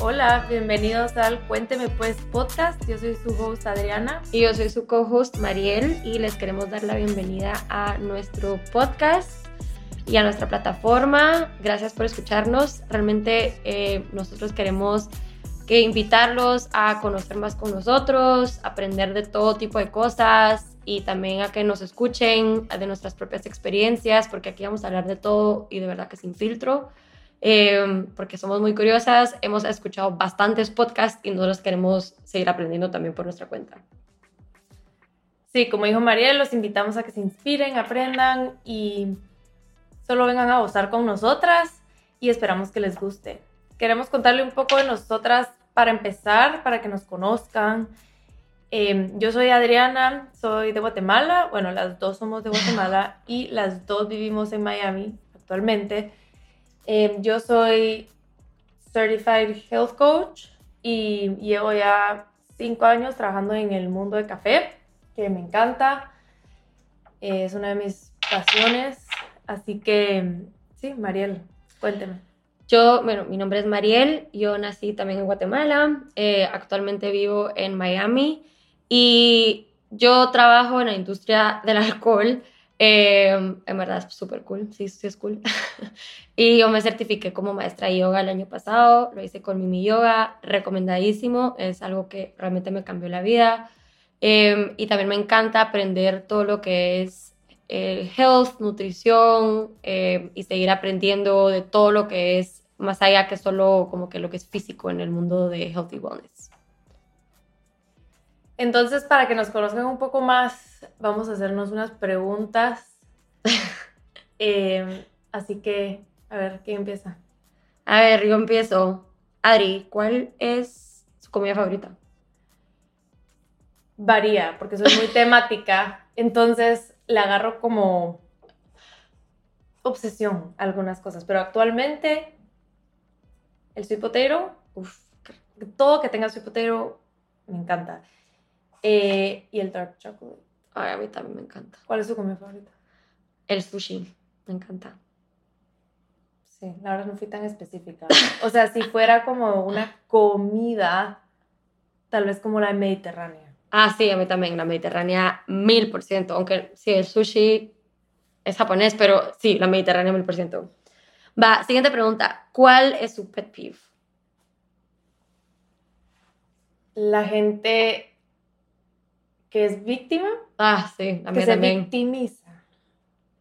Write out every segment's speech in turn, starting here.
Hola, bienvenidos al Cuénteme Pues podcast. Yo soy su host Adriana. Y yo soy su co-host Mariel y les queremos dar la bienvenida a nuestro podcast y a nuestra plataforma. Gracias por escucharnos. Realmente eh, nosotros queremos que invitarlos a conocer más con nosotros, aprender de todo tipo de cosas y también a que nos escuchen de nuestras propias experiencias, porque aquí vamos a hablar de todo y de verdad que sin filtro. Em, porque somos muy curiosas, hemos escuchado bastantes podcasts y nosotros queremos seguir aprendiendo también por nuestra cuenta. Sí, como dijo Mariel, los invitamos a que se inspiren, aprendan y solo vengan a gozar con nosotras y esperamos que les guste. Queremos contarle un poco de nosotras para empezar, para que nos conozcan. Em, yo soy Adriana, soy de Guatemala, bueno, las dos somos de Guatemala y las dos vivimos en Miami actualmente. Em, yo soy Certified Health Coach y llevo ya cinco años trabajando en el mundo de café, que me encanta. es una de mis pasiones. Así que, sí, Mariel, cuénteme. Yo, bueno, mi nombre es Mariel, yo nací también en Guatemala, eh, actualmente vivo en Miami y yo trabajo en la industria del alcohol. Em, en verdad es súper cool, sí, sí es cool. y yo me certifiqué como maestra de yoga el año pasado, lo hice con Mimi Yoga, recomendadísimo, es algo que realmente me cambió la vida. Em, y también me encanta aprender todo lo que es eh, health, nutrición em, y seguir aprendiendo de todo lo que es más allá que solo como que lo que es físico en el mundo de healthy wellness. Entonces, para que nos conozcan un poco más, vamos a hacernos unas preguntas. Em, así que, a ver, ¿quién empieza? A ver, yo empiezo. Adri, ¿cuál es su comida favorita? Varía, porque soy muy temática. Entonces, la agarro como obsesión algunas cosas. Pero actualmente, el sweet potato, uf, todo que tenga sweet potato, me encanta. Eh, y el dark chocolate. Ay, a mí también me encanta. ¿Cuál es su comida favorita? El sushi, me encanta. Sí, la verdad no fui tan específica. O sea, si fuera como una comida, tal vez como la mediterránea. Ah, sí, a mí también, la mediterránea mil por ciento. Aunque sí, el sushi es japonés, pero sí, la mediterránea mil por ciento. Va, siguiente pregunta. ¿Cuál es su pet peeve? La gente que es víctima. Ah, sí, que se victimiza.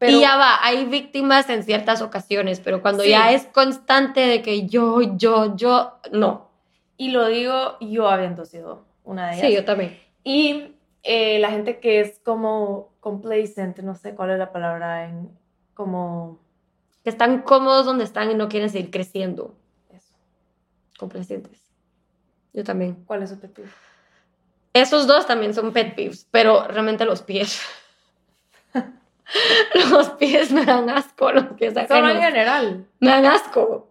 y ya va, hay víctimas en ciertas ocasiones, pero cuando ya es constante de que yo, yo, yo, no. Y lo digo yo habiendo sido una de ellas. Sí, yo también. Y eh, la gente que es como complacent, no sé cuál es la palabra, en como... Que están cómodos donde están y no quieren seguir creciendo. Eso. Complacentes. Yo también. ¿Cuál es su peeve? Esos dos también son pet peeves, pero realmente los pies. los pies me dan asco, los pies Solo en general. Me dan asco.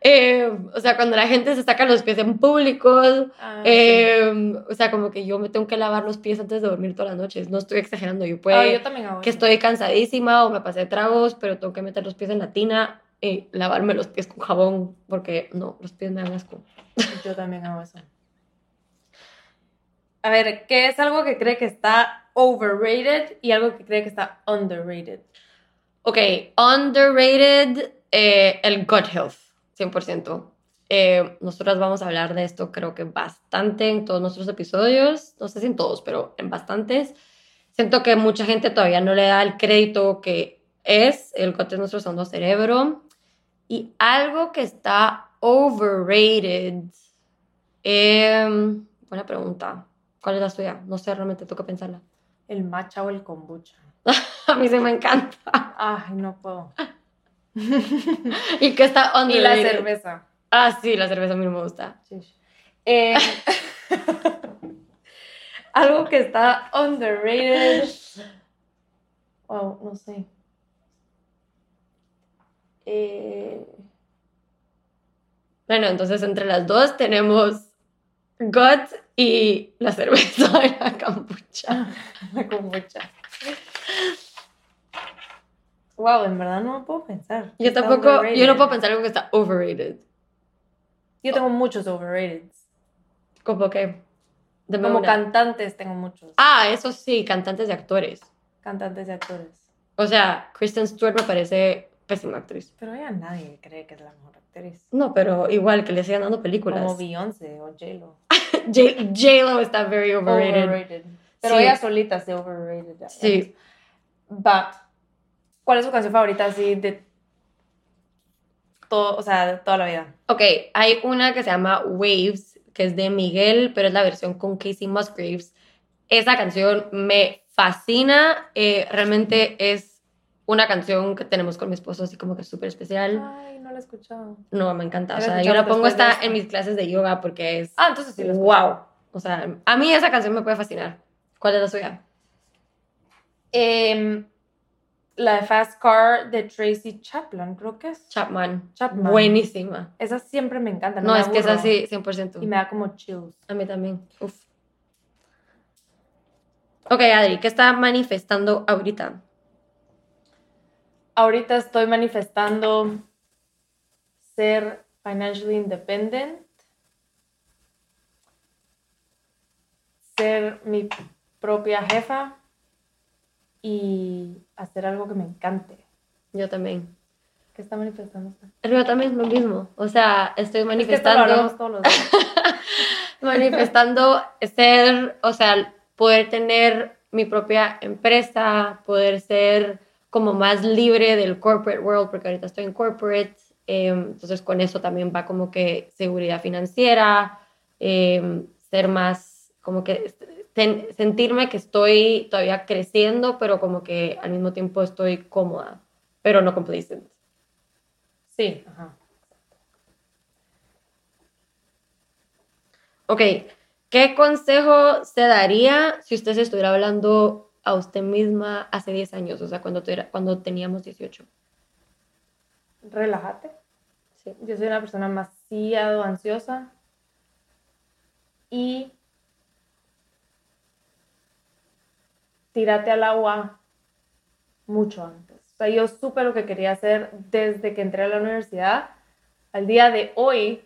Eh, o sea, cuando la gente se saca los pies en público, Ah, eh, o sea, como que yo me tengo que lavar los pies antes de dormir todas las noches. No estoy exagerando, yo sí. puedo Ah, yo también hago que eso. estoy cansadísima o me pasé de tragos, pero tengo que meter los pies en la tina y lavarme los pies con jabón porque no, los pies me dan asco. Yo también hago eso. A ver, ¿qué es algo que cree que está overrated y algo que cree que está underrated? Ok, underrated, eh, el gut health, 100%. Eh, nosotras vamos a hablar de esto creo que bastante en todos nuestros episodios, no sé si en todos, pero en bastantes. Siento que mucha gente todavía no le da el crédito que es, el gut es nuestro segundo cerebro. Y algo que está overrated, em, buena pregunta. ¿Cuál es la suya? No sé, realmente que pensarla. El matcha o el kombucha. A mí sí me encanta. Ay, no puedo. Y que está Y la cerveza. Ah, sí, la cerveza a mí no me gusta. Sí. Eh, Algo que está underrated. Wow, no sé. Eh, Bueno, entonces entre las dos tenemos gut y la cerveza de la kombucha. la kombucha. Wow, en verdad no puedo pensar. Yo Está tampoco, yo no puedo pensar algo que está overrated. Yo tengo muchos overrated. Como que... Como una. cantantes tengo muchos. Ah, eso sí, cantantes y actores. Cantantes y actores. O sea, Kristen Stewart me parece pésima actriz. Pero ya nadie cree que es la mejor actriz. No, pero igual que le sigan dando películas. Como Beyoncé o J-Lo. J- J-Lo está very overrated. Overrated. Pero Sí. ella solita se overrated. Sí. Va. ¿Cuál es su canción favorita así de todo, o sea, de toda la vida? Ok, hay una que se llama Waves, que es de Miguel, pero es la versión con Casey Musgraves. Esa canción me fascina. eh, realmente es una canción que tenemos con mi esposo, así como que súper especial. Ay, no la he escuchado. No, me encanta. O sea, yo la pongo hasta en mis clases de yoga porque es Ah, entonces sí la wow. O sea, a mí esa canción me puede fascinar. ¿Cuál es la suya? Em, la de Fast Car de Tracy Chapman, creo que es. Chapman. Chapman. Buenísima. Esa siempre me encanta. No, No, me es que es así, 100%. Y me da como chills. A mí también. Uf. Ok, Adri, ¿qué está manifestando ahorita? Ahorita estoy manifestando ser financially independent, ser mi propia jefa y hacer algo que me encante. Yo también. ¿Qué está manifestando? Yo también lo mismo. O sea, estoy Es que esto lo manifestando, hablamos todos los días. manifestando ser, o sea, poder tener mi propia empresa, poder ser como más libre del corporate world, porque ahorita estoy en corporate. eh, entonces, con eso también va como que seguridad financiera, eh, ser más, como que sentirme que estoy todavía creciendo, pero como que al mismo tiempo estoy cómoda, pero no complacent. Sí, ajá. Ok, ¿qué consejo se daría si usted se estuviera hablando a usted misma hace 10 años, o sea, cuando, tuviera- cuando teníamos 18? Relájate. Sí. Yo soy una persona demasiado ansiosa y tírate al agua mucho antes. O sea, yo supe lo que quería hacer desde que entré a la universidad. Al día de hoy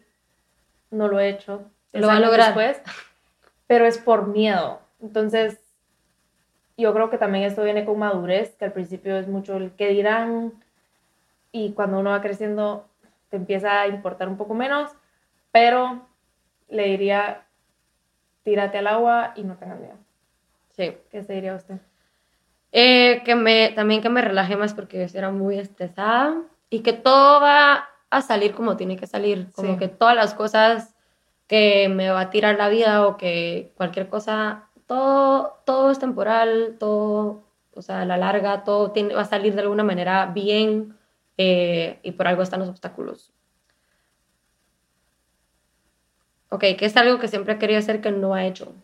no lo he hecho. Lo va a lograr. Después, pero es por miedo. Entonces, yo creo que también esto viene con madurez, que al principio es mucho el que dirán y cuando uno va creciendo te empieza a importar un poco menos, pero le diría, tírate al agua y no tengas miedo. Sí. ¿Qué se diría usted? Eh, que me, también que me relaje más porque yo era muy estresada y que todo va a salir como tiene que salir, como Sí. que todas las cosas que me va a tirar la vida o que cualquier cosa, todo, todo es temporal, todo, o sea, a la larga, todo va a salir de alguna manera bien eh, y por algo están los obstáculos. Ok, que es algo que siempre ha querido hacer que no ha hecho.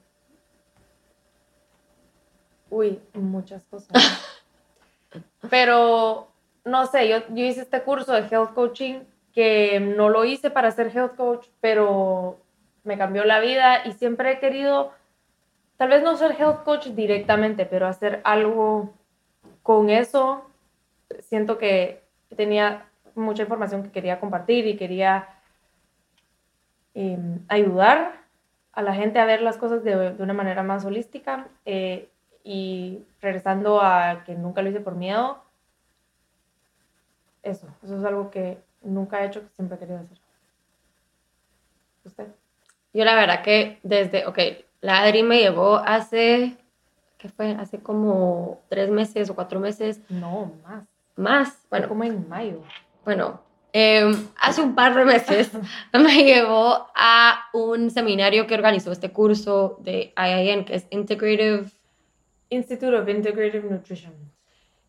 Uy, muchas cosas. Pero, no sé, yo, yo hice este curso de health coaching que no lo hice para ser health coach, pero me cambió la vida y siempre he querido, tal vez no ser health coach directamente, pero hacer algo con eso. Siento que tenía mucha información que quería compartir y quería eh, ayudar a la gente a ver las cosas de, de una manera más holística. eh, y regresando a que nunca lo hice por miedo, eso, eso es algo que nunca he hecho, que siempre he querido hacer. ¿Usted? Yo la verdad que desde, ok, la Adri me llevó hace, ¿qué fue? Hace como tres meses o cuatro meses No, más. más. Bueno, Bueno, como en mayo. bueno, eh, hace un par de meses me llevó a un seminario que organizó este curso de IIN, que es Integrative, Institute of Integrative Nutrition.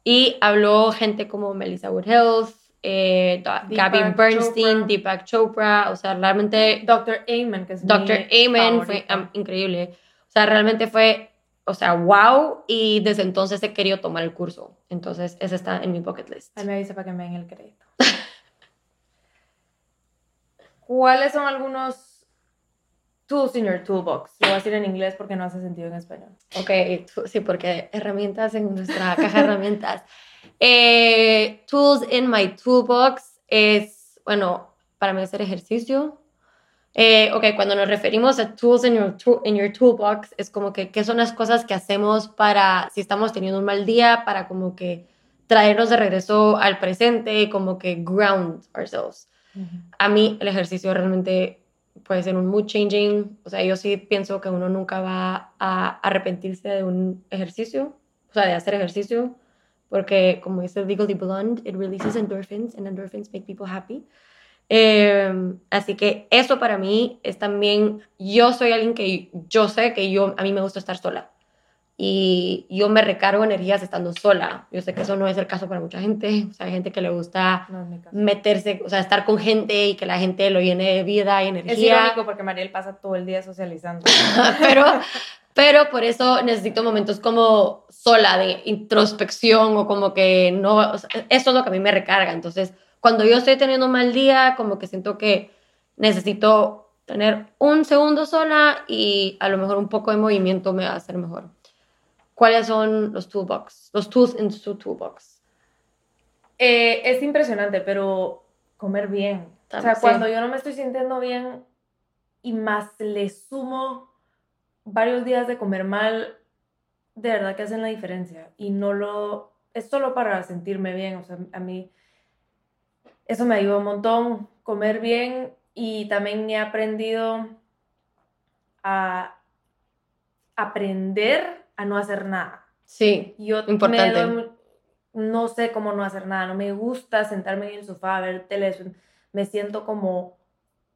y habló gente como Melissa Wood Health, eh, Gabby Bernstein, Chopra. Deepak Chopra, o sea, realmente Dr. Amen, que es Dr. Amen fue increíble. O sea, realmente fue o sea, wow, y desde entonces he querido tomar el curso. Entonces, ese está en mi bucket list. Ahí me avisa para que me den el crédito. ¿Cuáles son algunos tools in your toolbox? Lo voy a decir en inglés porque no hace sentido en español. Ok, sí, porque herramientas en nuestra caja de herramientas. Eh, tools in my toolbox es, bueno, para mí hacer ejercicio. Eh, ok, cuando nos referimos a tools in your, in your toolbox, es como que qué son las cosas que hacemos para, si estamos teniendo un mal día, para como que traernos de regreso al presente, como que ground ourselves. A mí el ejercicio realmente puede ser un mood changing, o sea, yo sí pienso que uno nunca va a arrepentirse de un ejercicio, o sea, de hacer ejercicio, porque como dice Legally Blonde, it releases endorphins and endorphins make people happy. Em, así que eso para mí es también, yo soy alguien que yo sé que yo, a mí me gusta estar sola y yo me recargo energías estando sola. Yo sé que eso no es el caso para mucha gente, o sea, hay gente que le gusta meterse, o sea, estar con gente y que la gente lo llene de vida y energía. Es irónico porque Mariel pasa todo el día socializando. pero, pero por eso necesito momentos como sola de introspección o como que no, eso es lo que a mí me recarga. Entonces, cuando yo estoy teniendo un mal día, como que siento que necesito tener un segundo sola y a lo mejor un poco de movimiento me va a hacer mejor. ¿Cuáles son los toolbox? Los tools en su toolbox. Eh, es impresionante, pero comer bien. o sea, cuando yo no me estoy sintiendo bien y más le sumo varios días de comer mal, de verdad que hacen la diferencia. Y no lo... Es solo para sentirme bien. O sea, a mí eso me ayudó un montón, comer bien y también he aprendido a aprender a no hacer nada. Sí, yo importante. no sé cómo no hacer nada, no me gusta sentarme en el sofá a ver televisión, me siento como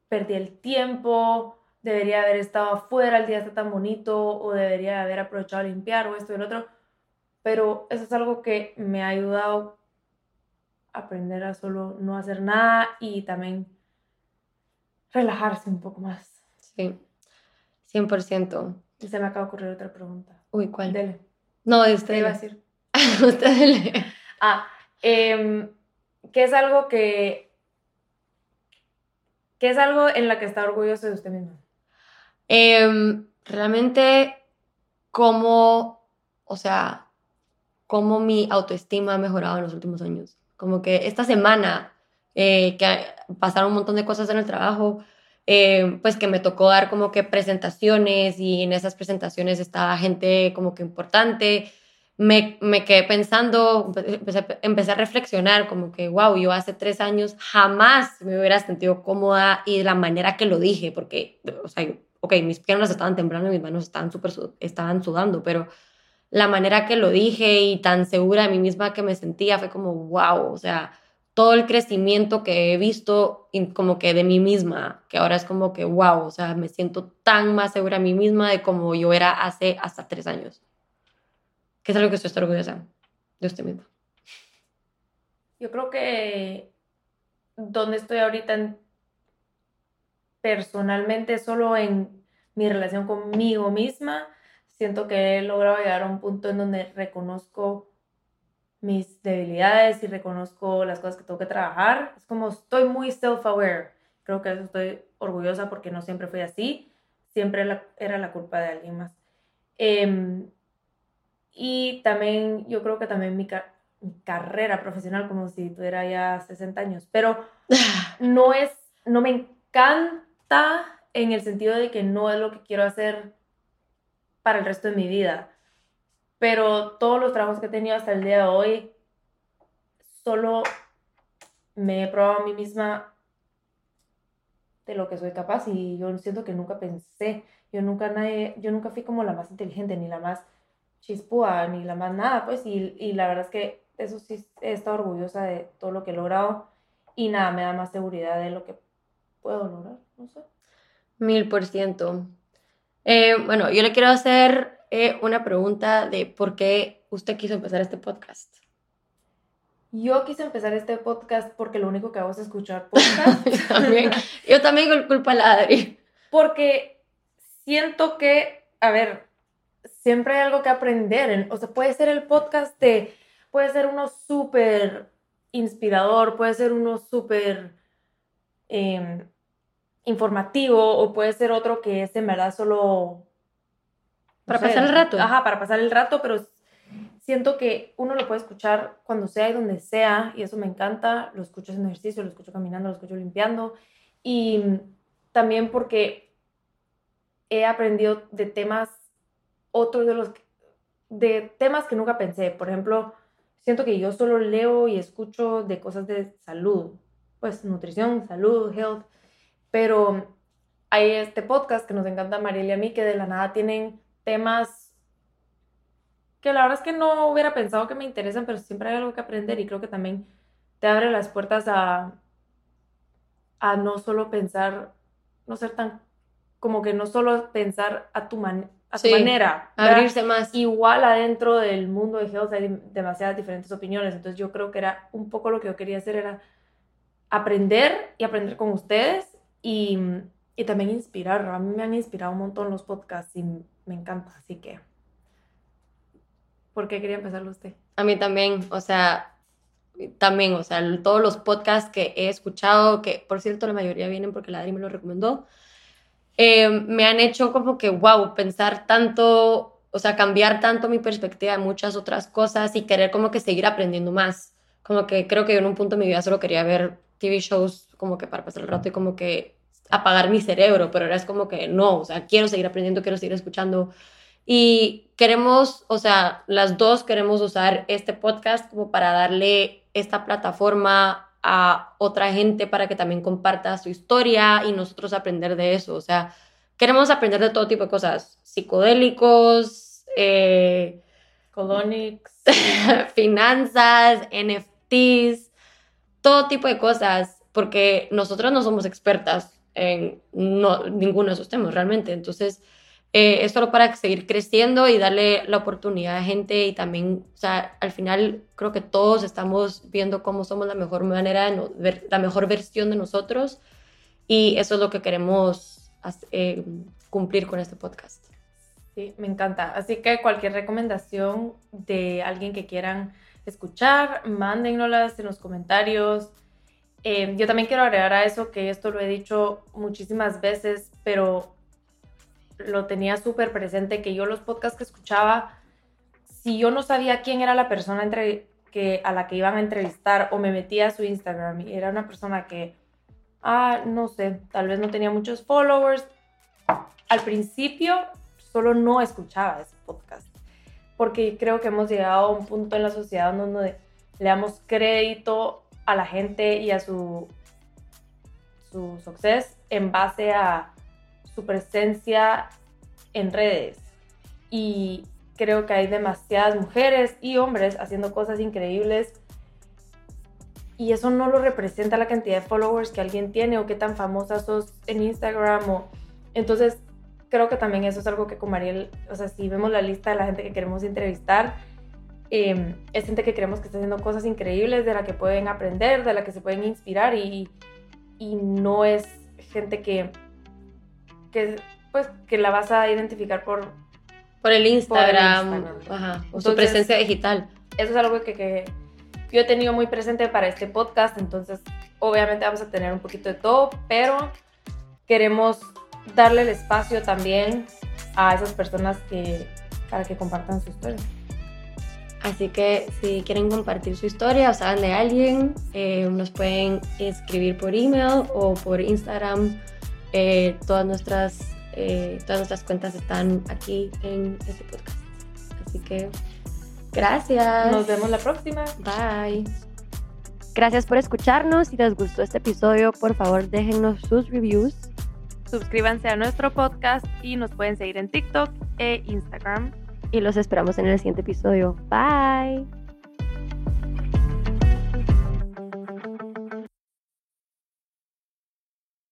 perdí el tiempo, debería haber estado afuera, el día está tan bonito, o debería haber aprovechado a limpiar, o esto y el otro, pero eso es algo que me ha ayudado aprender a solo no hacer nada y también relajarse un poco más. Sí, 100%. Y se me acaba de ocurrir otra pregunta. Uy, ¿cuál? Dele. No, usted. ¿Qué iba a decir? usted dele. Ah, eh, ¿qué es algo que... ¿Qué es algo en la que está orgulloso de usted mismo? Em, realmente, como, o sea, cómo mi autoestima ha mejorado en los últimos años. Como que esta semana, eh, que pasaron un montón de cosas en el trabajo, eh, pues que me tocó dar como que presentaciones y en esas presentaciones estaba gente como que importante. Me, me quedé pensando, empecé, a reflexionar como que, wow, yo hace tres años jamás me hubiera sentido cómoda y de la manera que lo dije, porque, o sea, ok, mis piernas estaban temblando mis manos estaban, super, estaban sudando, pero la manera que lo dije y tan segura de mí misma que me sentía fue como, wow, o sea, todo el crecimiento que he visto como que de mí misma, que ahora es como que, wow, o sea, me siento tan más segura de mí misma de como yo era hace hasta tres años. ¿Qué es algo que estoy orgullosa de usted misma? Yo creo que donde estoy ahorita personalmente, solo en mi relación conmigo misma, siento que he logrado llegar a un punto en donde reconozco mis debilidades y reconozco las cosas que tengo que trabajar. Es como estoy muy self-aware. Creo que eso estoy orgullosa porque no siempre fui así. Siempre era la culpa de alguien más. Em, y también, yo creo que también mi, mi, carrera profesional, como si tuviera ya 60 años, pero no es, no me encanta en el sentido de que no es lo que quiero hacer para el resto de mi vida. Pero todos los trabajos que he tenido hasta el día de hoy, solo me he probado a mí misma de lo que soy capaz y yo siento que nunca pensé, yo nunca, nadie, yo nunca fui como la más inteligente, ni la más chispúa, ni la más nada, pues, y, y la verdad es que eso sí he estado orgullosa de todo lo que he logrado y nada, me da más seguridad de lo que puedo lograr, no sé. Mil por ciento. Eh, bueno, yo le quiero hacer eh, una pregunta de por qué usted quiso empezar este podcast. Yo quise empezar este podcast porque lo único que hago es escuchar podcast. yo también, yo también culpa a la Adri. Porque siento que, a ver, siempre hay algo que aprender. O sea, puede ser el podcast de, puede ser uno súper inspirador, puede ser uno súper em, informativo o puede ser otro que es en verdad solo... Para pasar el rato. Ajá, para pasar el rato, pero siento que uno lo puede escuchar cuando sea y donde sea y eso me encanta. Lo escucho en ejercicio, lo escucho caminando, lo escucho limpiando y también porque he aprendido de temas, otros de los, de temas que nunca pensé. Por ejemplo, siento que yo solo leo y escucho de cosas de salud, pues nutrición, salud, health, pero hay este podcast que nos encanta Mariela y a mí, que de la nada tienen temas que la verdad es que no hubiera pensado que me interesan, pero siempre hay algo que aprender y creo que también te abre las puertas a, a no solo pensar, no ser tan, como que no solo pensar a tu, man, a tu manera. Abrirse más. Igual adentro del mundo de Health hay demasiadas diferentes opiniones, entonces yo creo que era un poco lo que yo quería hacer, era aprender y aprender con ustedes y, y también inspirar. A mí me han inspirado un montón los podcasts y me encanta, así que... ¿Por qué quería empezarlo usted? A mí también, o sea, también, o sea, todos los podcasts que he escuchado, que por cierto la mayoría vienen porque la me lo recomendó, eh, me han hecho como que, wow, pensar tanto, o sea, cambiar tanto mi perspectiva de muchas otras cosas y querer como que seguir aprendiendo más. Como que creo que yo en un punto de mi vida solo quería ver TV shows como que para pasar el rato y como que apagar mi cerebro, pero ahora es como que no, o sea, quiero seguir aprendiendo, quiero seguir escuchando. Y queremos, o sea, las dos queremos usar este podcast como para darle esta plataforma a otra gente para que también comparta su historia y nosotros aprender de eso. O sea, queremos aprender de todo tipo de cosas, psicodélicos, eh, finanzas, NFTs, todo tipo de cosas, porque nosotros no somos expertas en no, ninguno de esos temas realmente. Entonces, eh, es solo para seguir creciendo y darle la oportunidad a gente y también, o sea, al final creo que todos estamos viendo cómo somos la mejor manera de ver la mejor versión de nosotros y eso es lo que queremos eh, cumplir con este podcast. Sí, me encanta. Así que cualquier recomendación de alguien que quieran escuchar, mándennoslas en los comentarios. Eh, yo también quiero agregar a eso que esto lo he dicho muchísimas veces, pero lo tenía súper presente, que yo los podcasts que escuchaba, si yo no sabía quién era la persona entre, que, a la que iban a entrevistar o me metía a su Instagram y era una persona que, ah, no sé, tal vez no tenía muchos followers, al principio solo no escuchaba ese podcast, porque creo que hemos llegado a un punto en la sociedad donde le damos crédito a la gente y a su, su success en base a su presencia en redes. Y creo que hay demasiadas mujeres y hombres haciendo cosas increíbles. Y eso no lo representa la cantidad de followers que alguien tiene o qué tan famosa sos en Instagram. O... Entonces, creo que también eso es algo que con Mariel, o sea, si vemos la lista de la gente que queremos entrevistar, em, es gente que creemos que está haciendo cosas increíbles, de la que pueden aprender, de la que se pueden inspirar y, y no es gente que que, pues, que la vas a identificar por... Por el Instagram, o su presencia digital. Eso es algo que, que yo he tenido muy presente para este podcast, entonces obviamente vamos a tener un poquito de todo, pero queremos darle el espacio también a esas personas que, para que compartan su historia. Así que si quieren compartir su historia o saben de alguien, eh, nos pueden escribir por email o por Instagram eh, todas, nuestras, eh, todas nuestras cuentas están aquí en este podcast. Así que gracias. Nos vemos la próxima. Bye. Gracias por escucharnos. Si les gustó este episodio, por favor déjennos sus reviews. Suscríbanse a nuestro podcast y nos pueden seguir en TikTok e Instagram. Y los esperamos en el siguiente episodio. Bye.